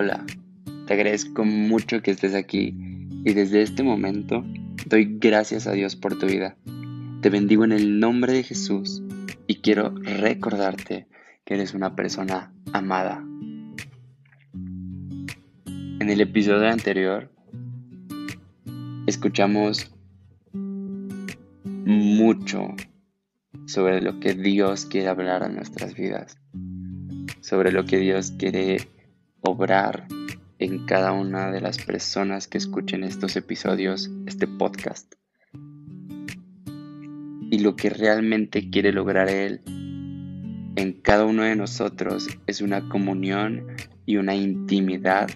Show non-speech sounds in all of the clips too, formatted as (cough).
Hola, te agradezco mucho que estés aquí y desde este momento doy gracias a Dios por tu vida. Te bendigo en el nombre de Jesús y quiero recordarte que eres una persona amada. En el episodio anterior escuchamos mucho sobre lo que Dios quiere hablar a nuestras vidas, sobre lo que Dios quiere obrar en cada una de las personas que escuchen estos episodios, este podcast. Y lo que realmente quiere lograr Él en cada uno de nosotros es una comunión y una intimidad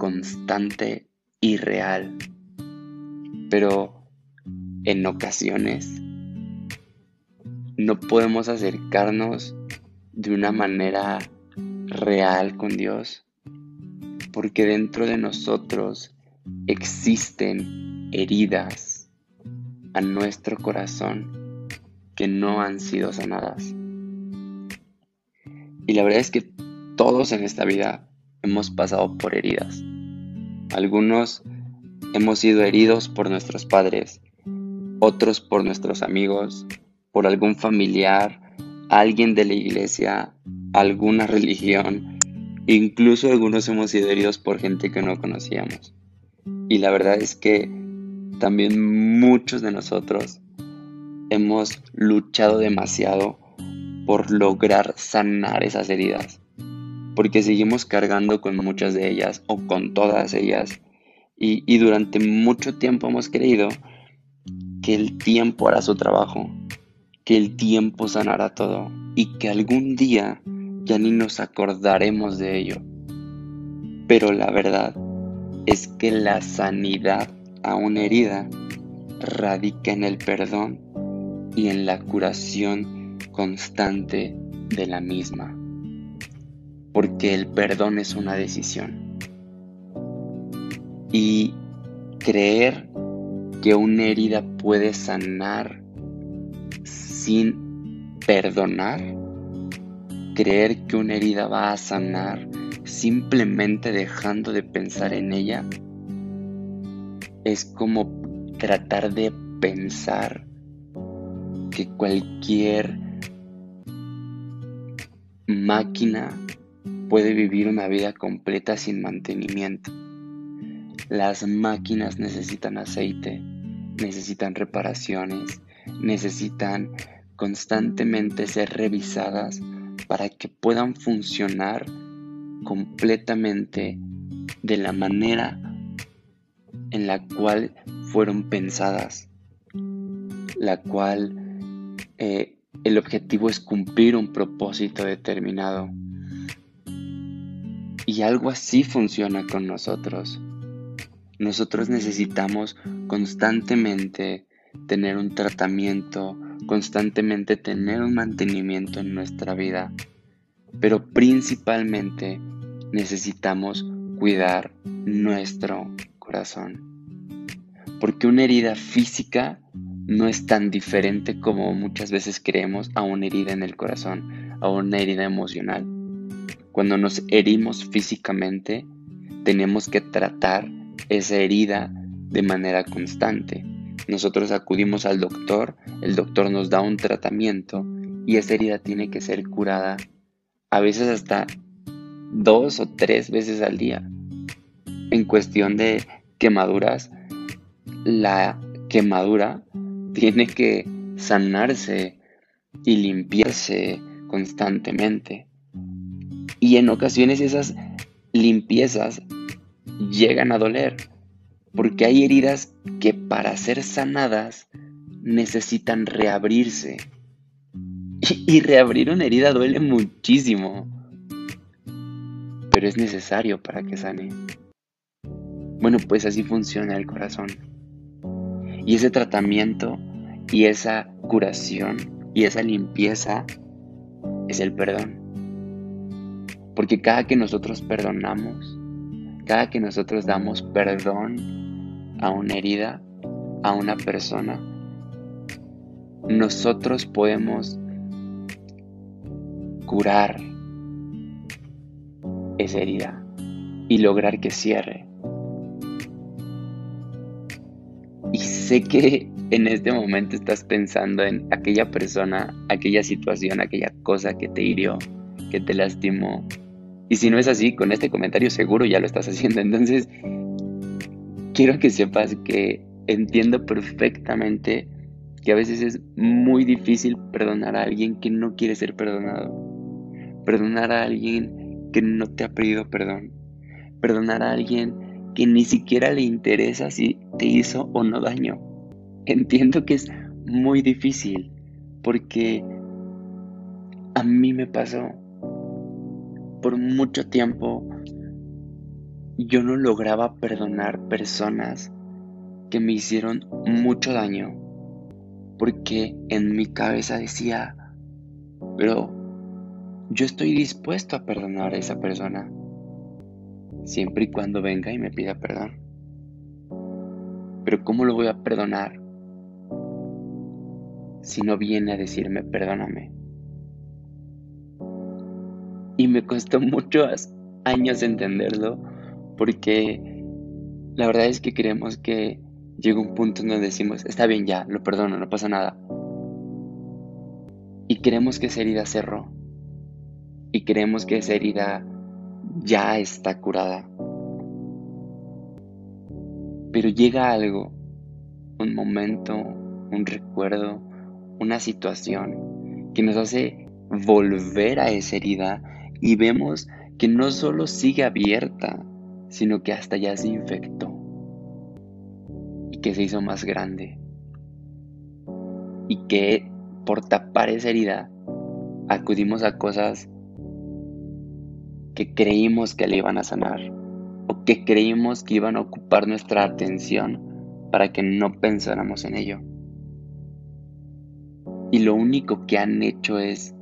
constante y real. Pero en ocasiones no podemos acercarnos de una manera real con Dios, porque dentro de nosotros existen heridas a nuestro corazón que no han sido sanadas. Y la verdad es que todos en esta vida hemos pasado por heridas. Algunos hemos sido heridos por nuestros padres, otros por nuestros amigos, por algún familiar, alguien de la iglesia, alguna religión, incluso algunos hemos sido heridos por gente que no conocíamos. Y la verdad es que también muchos de nosotros hemos luchado demasiado por lograr sanar esas heridas, porque seguimos cargando con muchas de ellas o con todas ellas y, y durante mucho tiempo hemos creído que el tiempo hará su trabajo, que el tiempo sanará todo y que algún día ya ni nos acordaremos de ello. Pero la verdad es que la sanidad a una herida radica en el perdón y en la curación constante de la misma. Porque el perdón es una decisión. Y creer que una herida puede sanar sin perdonar creer que una herida va a sanar simplemente dejando de pensar en ella es como tratar de pensar que cualquier máquina puede vivir una vida completa sin mantenimiento. Las máquinas necesitan aceite, necesitan reparaciones, necesitan constantemente ser revisadas para que puedan funcionar completamente de la manera en la cual fueron pensadas, la cual eh, el objetivo es cumplir un propósito determinado. Algo así funciona con nosotros. Nosotros necesitamos constantemente tener un tratamiento, constantemente tener un mantenimiento en nuestra vida, pero principalmente necesitamos cuidar nuestro corazón. Porque una herida física no es tan diferente como muchas veces creemos a una herida en el corazón, a una herida emocional. Cuando nos herimos físicamente, tenemos que tratar esa herida de manera constante. Nosotros acudimos al doctor, el doctor nos da un tratamiento y esa herida tiene que ser curada a veces hasta dos o tres veces al día. En cuestión de quemaduras, la quemadura tiene que sanarse y limpiarse constantemente. Y en ocasiones esas limpiezas llegan a doler porque hay heridas que para ser sanadas necesitan reabrirse. Y, reabrir una herida duele muchísimo, pero es necesario para que sane. Bueno, pues así funciona el corazón. Y ese tratamiento y esa curación y esa limpieza es el perdón. Porque cada que nosotros perdonamos, cada que nosotros damos perdón a una herida, a una persona, nosotros podemos curar esa herida y lograr que cierre. Y sé que en este momento estás pensando en aquella persona, aquella situación, aquella cosa que te hirió, que te lastimó. Y si no es así, con este comentario seguro ya lo estás haciendo. (laughs) Entonces, quiero que sepas que entiendo perfectamente que a veces es muy difícil perdonar a alguien que no quiere ser perdonado. Perdonar a alguien que no te ha pedido perdón. Perdonar a alguien que ni siquiera le interesa si te hizo o no daño. Entiendo que es muy difícil porque a mí me pasó por mucho tiempo yo no lograba perdonar personas que me hicieron mucho daño porque en mi cabeza decía, pero yo estoy dispuesto a perdonar a esa persona siempre y cuando venga y me pida perdón. Pero ¿cómo lo voy a perdonar si no viene a decirme perdóname? Y me costó muchos años entenderlo porque la verdad es que creemos que llega un punto donde decimos, está bien ya, lo perdono, no pasa nada. Y creemos que esa herida cerró. Y creemos que esa herida ya está curada. Pero llega algo, un momento, un recuerdo, una situación que nos hace volver a esa herida y vemos que no solo sigue abierta, sino que hasta ya se infectó y que se hizo más grande. Y que por tapar esa herida acudimos a cosas que creímos que le iban a sanar o que creímos que iban a ocupar nuestra atención para que no pensáramos en ello y lo único que han hecho es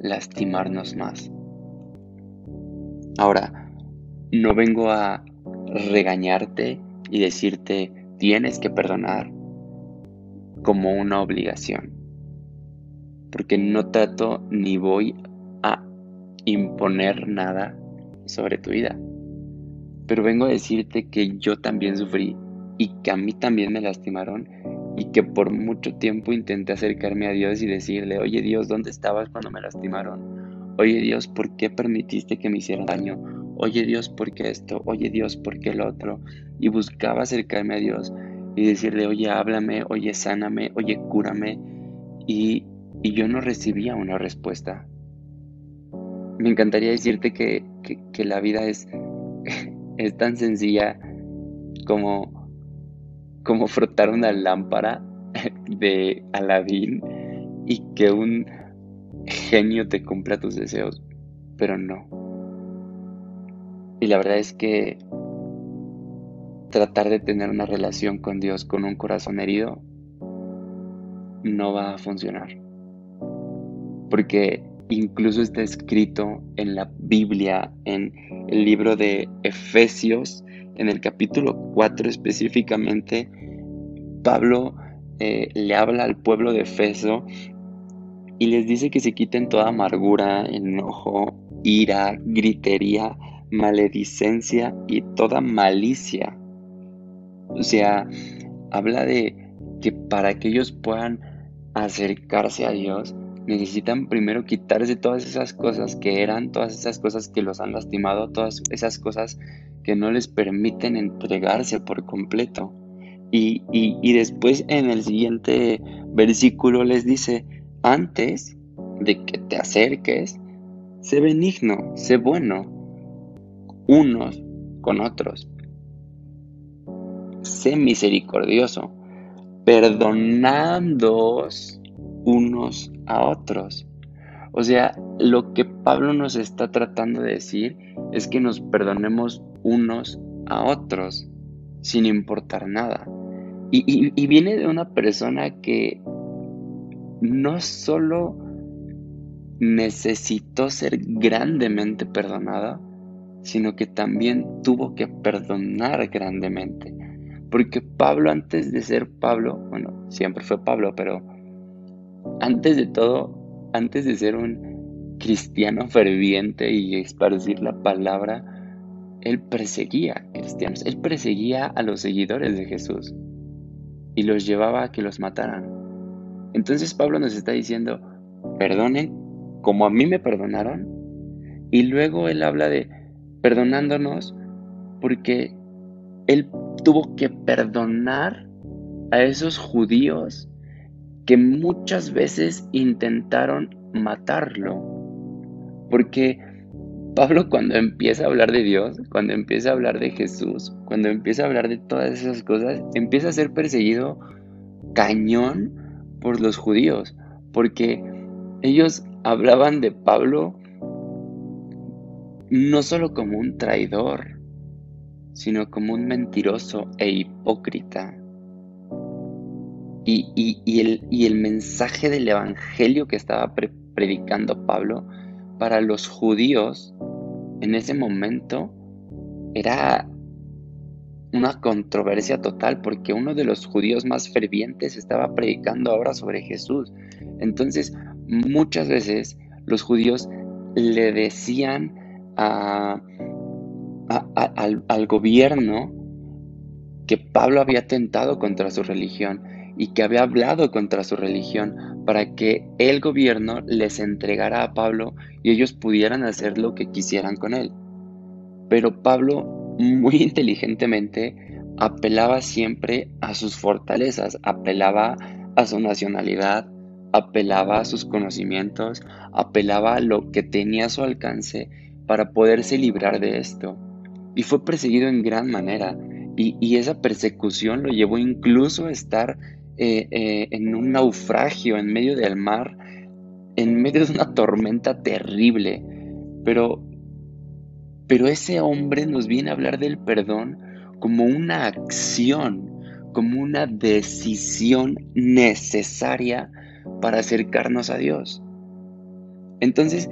lastimarnos más. Ahora, no vengo a regañarte y decirte tienes que perdonar como una obligación, porque no trato ni voy a imponer nada sobre tu vida, pero vengo a decirte que yo también sufrí y que a mí también me lastimaron y que por mucho tiempo intenté acercarme a Dios y decirle, oye Dios, ¿dónde estabas cuando me lastimaron? Oye Dios, ¿por qué permitiste que me hicieran daño? Oye Dios, ¿por qué esto? Oye Dios, ¿por qué lo otro? Y buscaba acercarme a Dios y decirle, oye, háblame, oye, sáname, oye, cúrame. Y, y yo no recibía una respuesta. Me encantaría decirte que, que la vida es, (laughs) es tan sencilla como como frotar una lámpara (laughs) de Aladín y que un genio te cumpla tus deseos, pero no. Y la verdad es que tratar de tener una relación con Dios con un corazón herido no va a funcionar. Porque incluso está escrito en la Biblia, en el libro de Efesios, en el capítulo 4 específicamente, Pablo eh, le habla al pueblo de Efeso y les dice que se quiten toda amargura, enojo, ira, gritería, maledicencia y toda malicia. O sea, habla de que para que ellos puedan acercarse a Dios, necesitan primero quitarse todas esas cosas que eran, todas esas cosas que los han lastimado, todas esas cosas que no les permiten entregarse por completo. Y, y, después en el siguiente versículo les dice, antes de que te acerques, sé benigno, sé bueno, unos con otros. Sé misericordioso, perdonándoos unos a otros. O sea, lo que Pablo nos está tratando de decir es que nos perdonemos unos a otros sin importar nada. Y, viene de una persona que no solo necesitó ser grandemente perdonada, sino que también tuvo que perdonar grandemente. Porque Pablo antes de ser Pablo, bueno, siempre fue Pablo, pero antes de todo, antes de ser un cristiano ferviente y esparcir la palabra, él perseguía cristianos, él perseguía a los seguidores de Jesús y los llevaba a que los mataran. Entonces Pablo nos está diciendo, perdonen como a mí me perdonaron. Y luego él habla de perdonándonos porque él tuvo que perdonar a esos judíos que muchas veces intentaron matarlo. Porque Pablo cuando empieza a hablar de Dios, cuando empieza a hablar de Jesús, cuando empieza a hablar de todas esas cosas, empieza a ser perseguido cañón por los judíos, porque ellos hablaban de Pablo no solo como un traidor, sino como un mentiroso e hipócrita. Y, el, el, mensaje del Evangelio que estaba predicando Pablo para los judíos en ese momento era una controversia total porque uno de los judíos más fervientes estaba predicando ahora sobre Jesús. Entonces, muchas veces los judíos le decían al, al gobierno que Pablo había tentado contra su religión y que había hablado contra su religión para que el gobierno les entregara a Pablo y ellos pudieran hacer lo que quisieran con él. Pero Pablo muy inteligentemente apelaba siempre a sus fortalezas, apelaba a su nacionalidad, apelaba a sus conocimientos, apelaba a lo que tenía a su alcance para poderse librar de esto. Y fue perseguido en gran manera. Y, esa persecución lo llevó incluso a estar eh, eh, en un naufragio en medio del mar, en medio de una tormenta terrible. Pero, pero ese hombre nos viene a hablar del perdón como una acción, como una decisión necesaria para acercarnos a Dios. Entonces,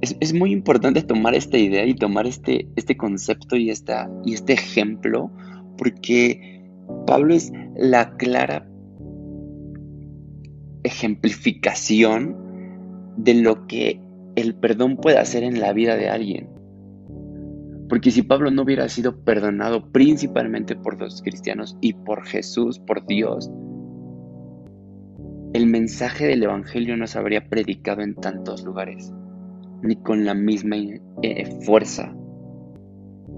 es, muy importante tomar esta idea y tomar este, este concepto y, esta, y este ejemplo, porque Pablo es la clara ejemplificación de lo que el perdón puede hacer en la vida de alguien. Porque si Pablo no hubiera sido perdonado principalmente por los cristianos y por Jesús, por Dios, el mensaje del Evangelio no se habría predicado en tantos lugares, ni con la misma eh, fuerza.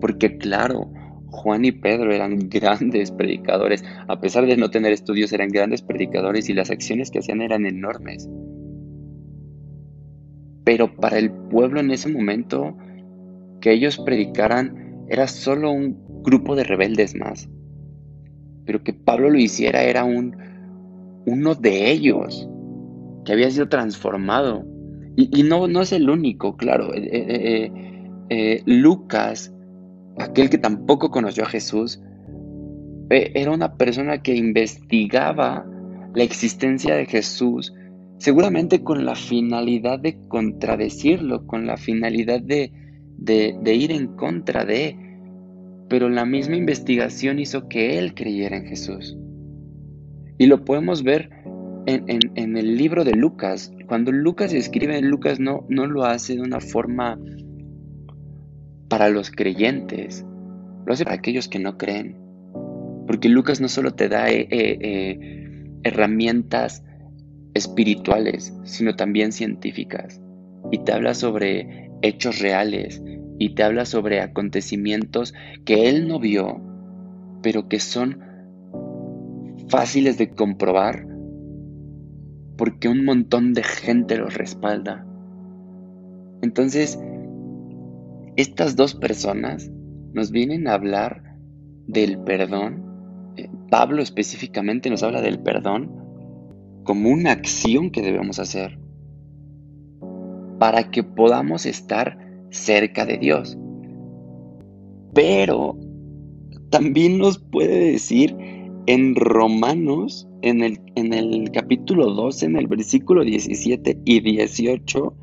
Porque claro, Juan y Pedro eran (laughs) grandes predicadores. A pesar de no tener estudios, eran grandes predicadores y las acciones que hacían eran enormes. Pero para el pueblo en ese momento, que ellos predicaran era solo un grupo de rebeldes más. Pero que Pablo lo hiciera era un, uno de ellos, que había sido transformado. Y, no, no es el único, claro. Eh, eh, eh, Lucas aquel que tampoco conoció a Jesús, era una persona que investigaba la existencia de Jesús, seguramente con la finalidad de contradecirlo, con la finalidad de, ir en contra de, pero la misma investigación hizo que él creyera en Jesús. Y lo podemos ver en, el libro de Lucas. Cuando Lucas escribe, Lucas no, no lo hace de una forma para los creyentes, lo hace para aquellos que no creen. Porque Lucas no solo te da eh, eh, eh, herramientas espirituales, sino también científicas. Y te habla sobre hechos reales y te habla sobre acontecimientos que él no vio, pero que son fáciles de comprobar porque un montón de gente los respalda. Entonces, estas dos personas nos vienen a hablar del perdón. Eh, Pablo específicamente nos habla del perdón como una acción que debemos hacer para que podamos estar cerca de Dios. Pero también nos puede decir en Romanos, en el, en el capítulo 12, en el versículo 17 y 18,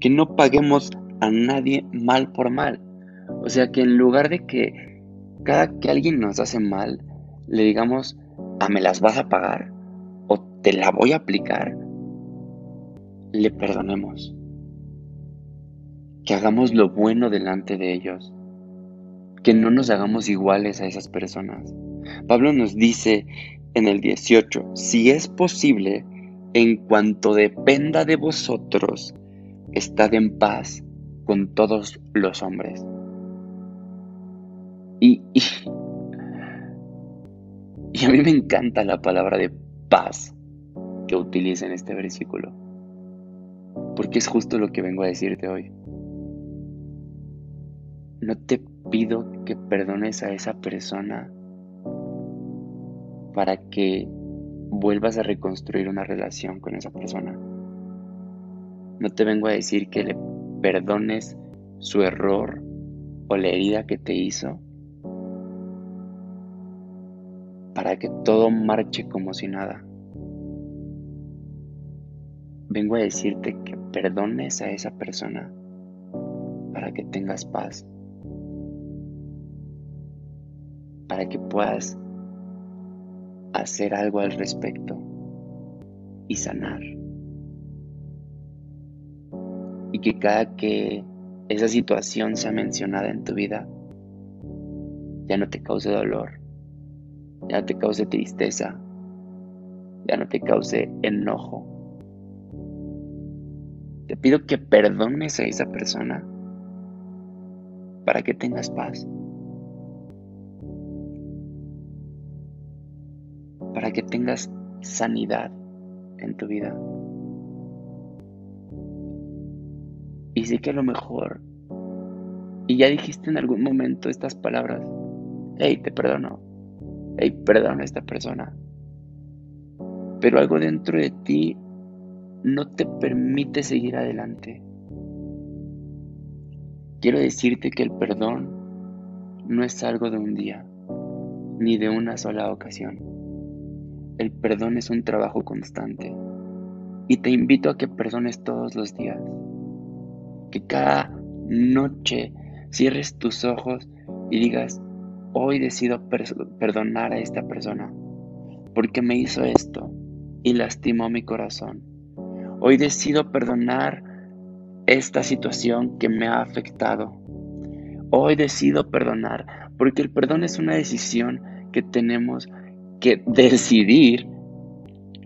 que no paguemos a nadie mal por mal. O sea que en lugar de que cada que alguien nos hace mal, le digamos, ah, me las vas a pagar o te la voy a aplicar, le perdonemos. Que hagamos lo bueno delante de ellos. Que no nos hagamos iguales a esas personas. Pablo nos dice en el 18, si es posible, en cuanto dependa de vosotros, estad en paz con todos los hombres. Y, y, a mí me encanta la palabra de paz que utiliza en este versículo, porque es justo lo que vengo a decirte hoy. No te pido que perdones a esa persona para que vuelvas a reconstruir una relación con esa persona. No te vengo a decir que le perdones su error o la herida que te hizo para que todo marche como si nada. Vengo a decirte que perdones a esa persona para que tengas paz, para que puedas hacer algo al respecto y sanar. Y que cada que esa situación sea mencionada en tu vida, ya no te cause dolor, ya no te cause tristeza, ya no te cause enojo. Te pido que perdones a esa persona para que tengas paz. Para que tengas sanidad en tu vida. Y sé que a lo mejor, y ya dijiste en algún momento estas palabras, hey, te perdono, hey, perdona a esta persona. Pero algo dentro de ti no te permite seguir adelante. Quiero decirte que el perdón no es algo de un día, ni de una sola ocasión. El perdón es un trabajo constante. Y te invito a que perdones todos los días. Que cada noche cierres tus ojos y digas, hoy decido perdonar a esta persona porque me hizo esto y lastimó mi corazón. Hoy decido perdonar esta situación que me ha afectado. Hoy decido perdonar porque el perdón es una decisión que tenemos que decidir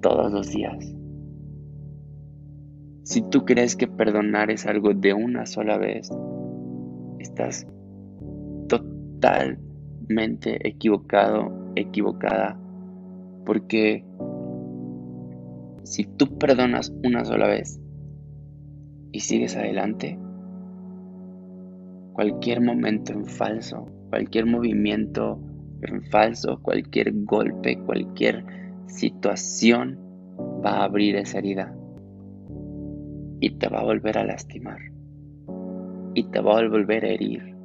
todos los días. Si tú crees que perdonar es algo de una sola vez, estás total mente equivocado, equivocada, porque si tú perdonas una sola vez y sigues adelante, cualquier momento en falso, cualquier movimiento en falso, cualquier golpe, cualquier situación va a abrir esa herida y te va a volver a lastimar y te va a volver a herir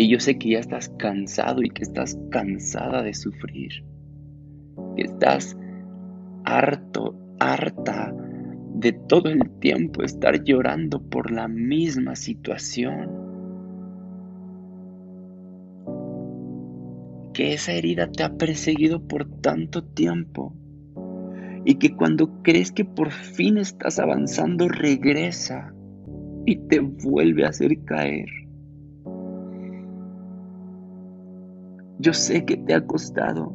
y yo sé que ya estás cansado y que estás cansada de sufrir. Que estás harto, harta de todo el tiempo estar llorando por la misma situación. Que esa herida te ha perseguido por tanto tiempo y que cuando crees que por fin estás avanzando regresa y te vuelve a hacer caer. Yo sé que te ha costado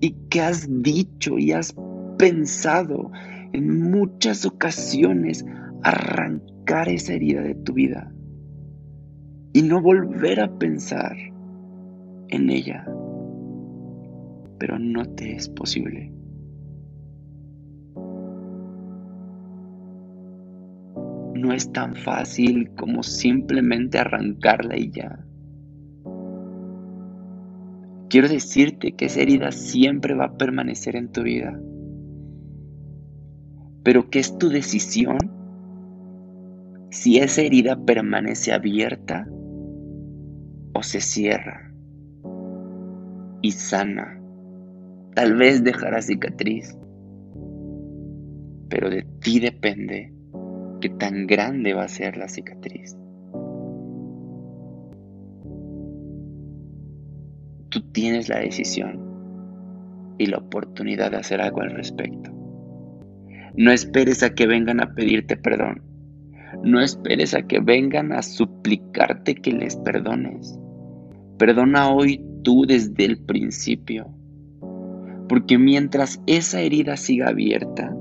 y que has dicho y has pensado en muchas ocasiones arrancar esa herida de tu vida y no volver a pensar en ella. Pero no te es posible. No es tan fácil como simplemente arrancarla y ya. Quiero decirte que esa herida siempre va a permanecer en tu vida, pero que es tu decisión si esa herida permanece abierta o se cierra y sana. Tal vez dejará cicatriz, pero de ti depende qué tan grande va a ser la cicatriz. Tú tienes la decisión y la oportunidad de hacer algo al respecto. No esperes a que vengan a pedirte perdón. No esperes a que vengan a suplicarte que les perdones. Perdona hoy tú desde el principio. Porque mientras esa herida siga abierta,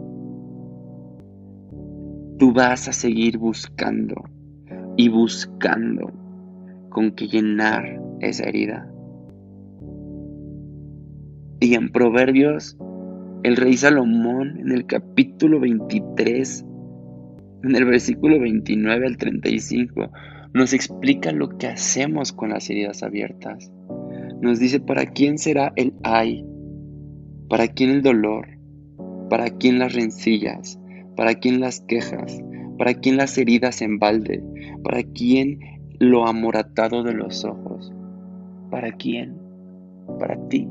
tú vas a seguir buscando y buscando con que llenar esa herida. Y en Proverbios, el rey Salomón, en el capítulo 23, en el versículo 29 al 35, nos explica lo que hacemos con las heridas abiertas. Nos dice, ¿para quién será el ay? ¿Para quién el dolor? ¿Para quién las rencillas? ¿Para quién las quejas? ¿Para quién las heridas en balde? ¿Para quién lo amoratado de los ojos? ¿Para quién? Para ti.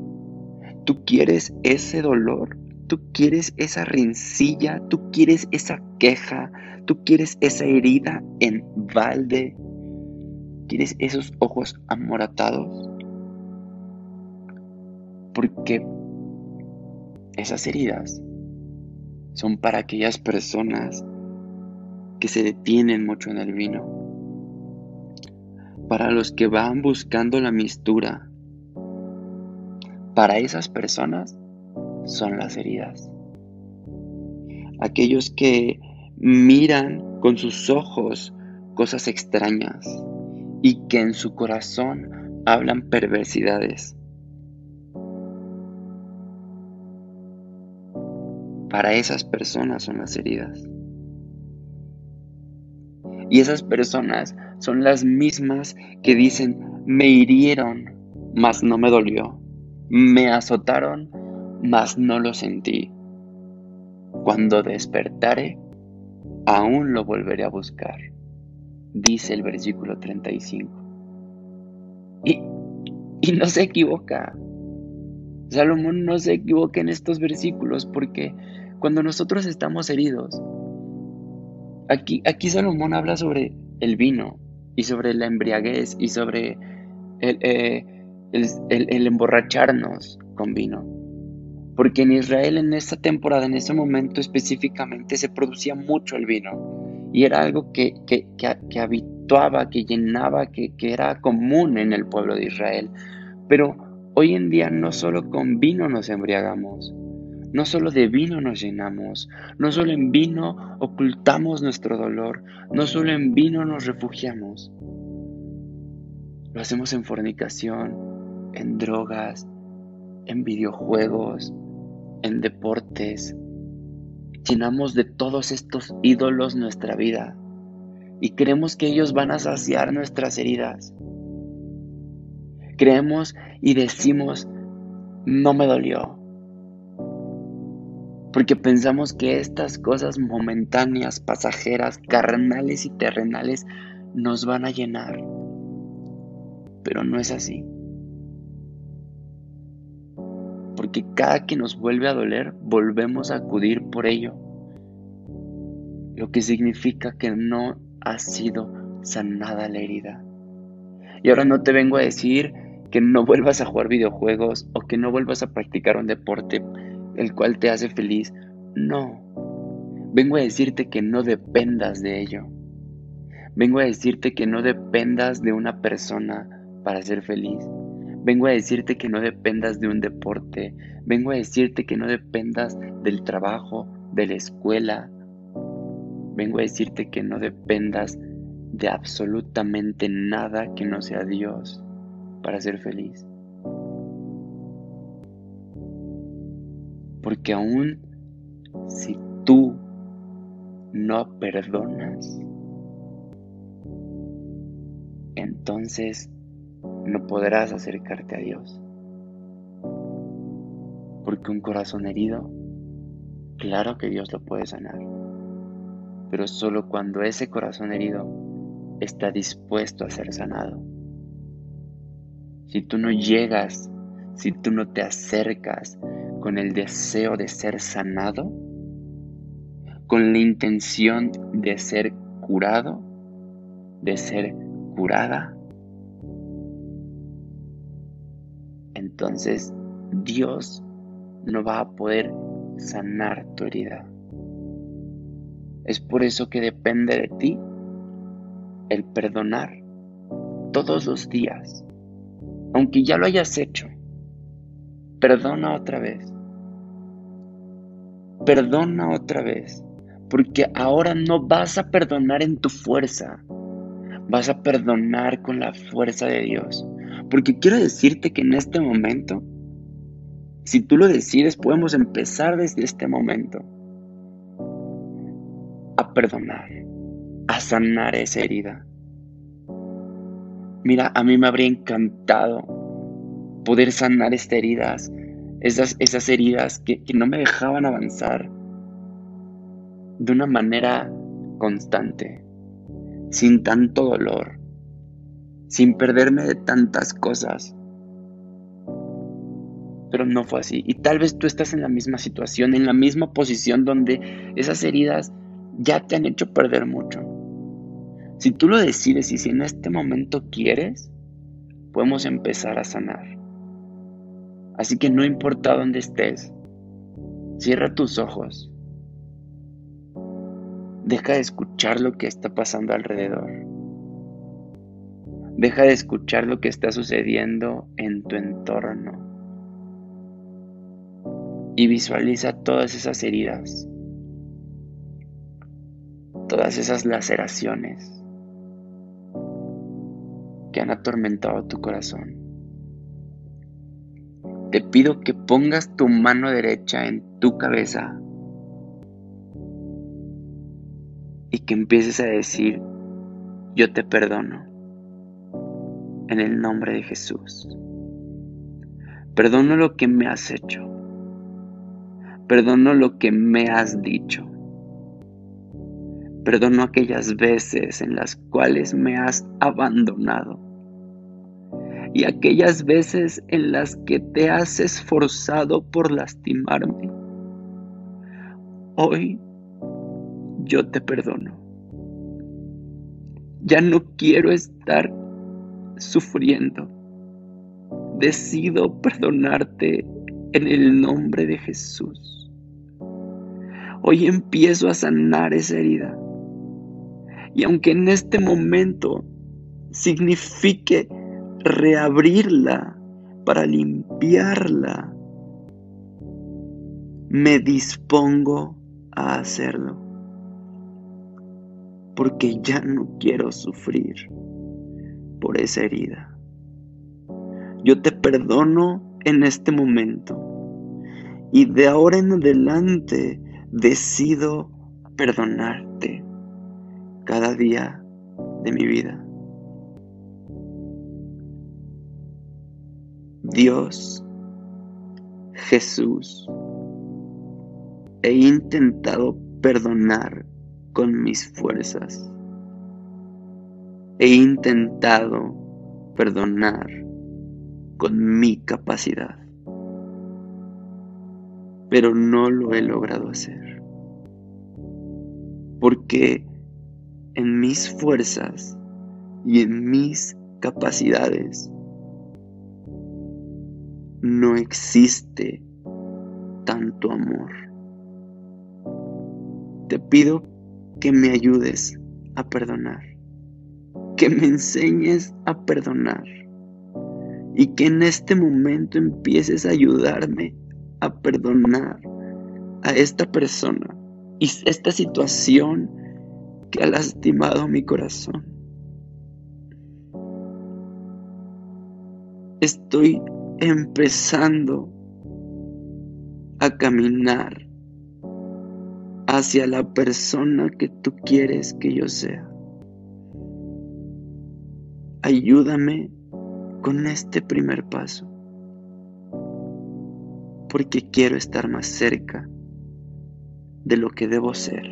¿Tú quieres ese dolor? ¿Tú quieres esa rencilla? ¿Tú quieres esa queja? ¿Tú quieres esa herida en balde? ¿Quieres esos ojos amoratados? Porque esas heridas son para aquellas personas que se detienen mucho en el vino, para los que van buscando la mistura, para esas personas son las heridas. Aquellos que miran con sus ojos cosas extrañas y que en su corazón hablan perversidades. Para esas personas son las heridas. Y esas personas son las mismas que dicen, me hirieron, mas no me dolió. Me azotaron, mas no lo sentí. Cuando despertare, aún lo volveré a buscar, dice el versículo 35. Y, y no se equivoca. Salomón no se equivoca en estos versículos porque cuando nosotros estamos heridos, aquí, Salomón habla sobre el vino y sobre la embriaguez y sobre el, eh, emborracharnos con vino. Porque en Israel en esta temporada, en ese momento específicamente, se producía mucho el vino. Y era algo que, que, que, habituaba, que llenaba, que, que era común en el pueblo de Israel. Pero hoy en día no solo con vino nos embriagamos, no solo de vino nos llenamos, no solo en vino ocultamos nuestro dolor, no solo en vino nos refugiamos. Lo hacemos en fornicación, en drogas, en videojuegos, en deportes. Llenamos de todos estos ídolos nuestra vida y creemos que ellos van a saciar nuestras heridas. Creemos y decimos, no me dolió, porque pensamos que estas cosas momentáneas, pasajeras, carnales y terrenales nos van a llenar. Pero no es así. Porque cada que nos vuelve a doler, volvemos a acudir por ello. Lo que significa que no ha sido sanada la herida. Y ahora no te vengo a decir que no vuelvas a jugar videojuegos o que no vuelvas a practicar un deporte el cual te hace feliz. No. Vengo a decirte que no dependas de ello. Vengo a decirte que no dependas de una persona para ser feliz. Vengo a decirte que no dependas de un deporte. Vengo a decirte que no dependas del trabajo, de la escuela. Vengo a decirte que no dependas de absolutamente nada que no sea Dios para ser feliz. Porque aún si tú no perdonas, entonces no podrás acercarte a Dios. Porque un corazón herido, claro que Dios lo puede sanar. Pero solo cuando ese corazón herido está dispuesto a ser sanado. Si tú no llegas, si tú no te acercas, con el deseo de ser sanado, con la intención de ser curado, de ser curada, entonces Dios no va a poder sanar tu herida. Es por eso que depende de ti el perdonar todos los días, aunque ya lo hayas hecho. Perdona otra vez. Perdona otra vez, porque ahora no vas a perdonar en tu fuerza, vas a perdonar con la fuerza de Dios. Porque quiero decirte que en este momento, si tú lo decides, podemos empezar desde este momento a perdonar, a sanar esa herida. Mira, a mí me habría encantado poder sanar estas heridas, esas, esas heridas que, que no me dejaban avanzar de una manera constante, sin tanto dolor, sin perderme de tantas cosas. Pero no fue así. Y tal vez tú estás en la misma situación, en la misma posición donde esas heridas ya te han hecho perder mucho. Si tú lo decides y si en este momento quieres, podemos empezar a sanar. Así que no importa dónde estés, cierra tus ojos. Deja de escuchar lo que está pasando alrededor. Deja de escuchar lo que está sucediendo en tu entorno. Y visualiza todas esas heridas, todas esas laceraciones que han atormentado tu corazón. Te pido que pongas tu mano derecha en tu cabeza y que empieces a decir, yo te perdono, en el nombre de Jesús. Perdono lo que me has hecho. Perdono lo que me has dicho. Perdono aquellas veces en las cuales me has abandonado y aquellas veces en las que te has esforzado por lastimarme. Hoy yo te perdono. Ya no quiero estar sufriendo. Decido perdonarte en el nombre de Jesús. Hoy empiezo a sanar esa herida. Y aunque en este momento signifique reabrirla para limpiarla, me dispongo a hacerlo. Porque ya no quiero sufrir por esa herida. Yo te perdono en este momento y de ahora en adelante decido perdonarte cada día de mi vida. Dios, Jesús, he intentado perdonar con mis fuerzas. He intentado perdonar con mi capacidad, pero no lo he logrado hacer. Porque en mis fuerzas y en mis capacidades no existe tanto amor. Te pido que me ayudes a perdonar, que me enseñes a perdonar y que en este momento empieces a ayudarme a perdonar a esta persona y esta situación que ha lastimado mi corazón. Estoy empezando a caminar hacia la persona que tú quieres que yo sea. Ayúdame con este primer paso, porque quiero estar más cerca de lo que debo ser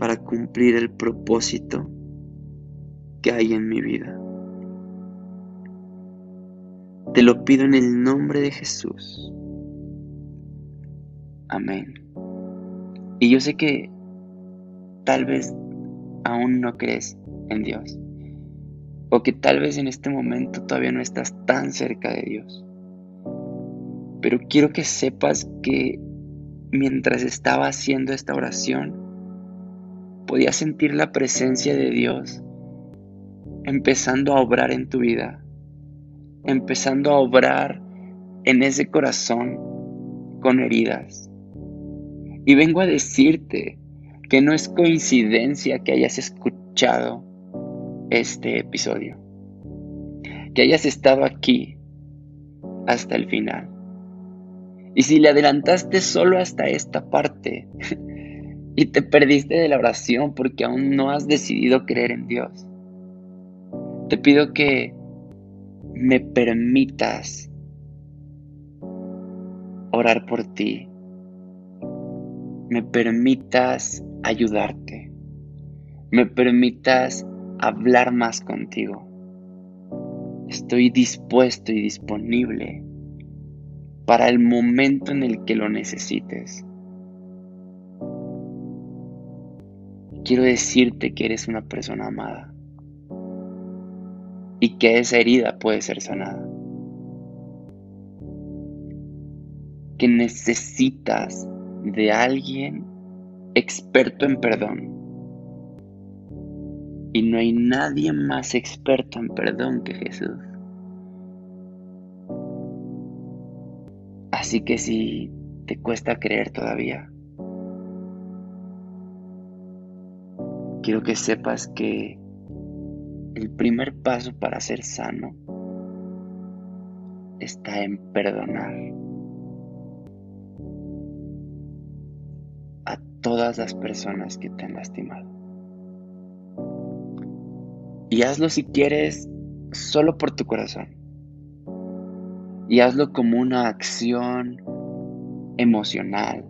para cumplir el propósito que hay en mi vida. Te lo pido en el nombre de Jesús. Amén. Y yo sé que tal vez aún no crees en Dios. O que tal vez en este momento todavía no estás tan cerca de Dios. Pero quiero que sepas que mientras estaba haciendo esta oración, podía sentir la presencia de Dios empezando a obrar en tu vida, empezando a obrar en ese corazón con heridas. Y vengo a decirte que no es coincidencia que hayas escuchado este episodio, que hayas estado aquí hasta el final. Y si le adelantaste solo hasta esta parte (laughs) y te perdiste de la oración porque aún no has decidido creer en Dios, te pido que me permitas orar por ti, me permitas ayudarte, me permitas hablar más contigo. Estoy dispuesto y disponible para el momento en el que lo necesites. Quiero decirte que eres una persona amada y que esa herida puede ser sanada. Que necesitas de alguien experto en perdón. Y no hay nadie más experto en perdón que Jesús. Así que si te cuesta creer todavía, quiero que sepas que el primer paso para ser sano está en perdonar a todas las personas que te han lastimado. Y hazlo si quieres solo por tu corazón. Y hazlo como una acción emocional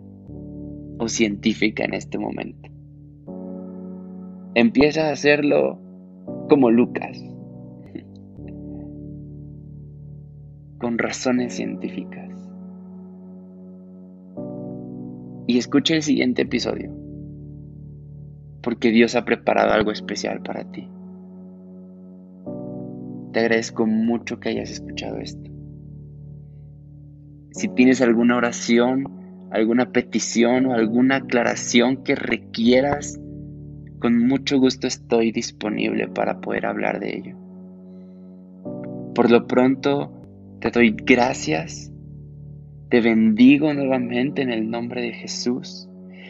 o científica en este momento. Empieza a hacerlo como Lucas, con razones científicas. Y escucha el siguiente episodio, porque Dios ha preparado algo especial para ti. Te agradezco mucho que hayas escuchado esto. Si tienes alguna oración, alguna petición o alguna aclaración que requieras con mucho gusto estoy disponible para poder hablar de ello. Por lo pronto, te doy gracias, te bendigo nuevamente en el nombre de Jesús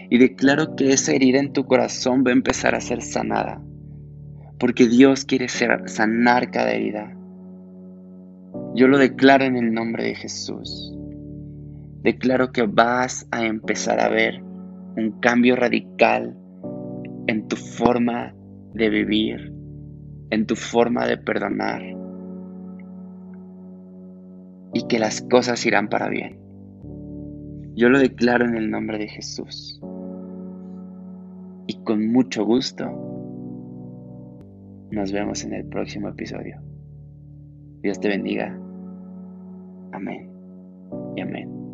y declaro que esa herida en tu corazón va a empezar a ser sanada, porque Dios quiere sanar cada herida. Yo lo declaro en el nombre de Jesús. Declaro que vas a empezar a ver un cambio radical en tu forma de vivir, en tu forma de perdonar y que las cosas irán para bien. Yo lo declaro en el nombre de Jesús y con mucho gusto nos vemos en el próximo episodio. Dios te bendiga. Amén y amén.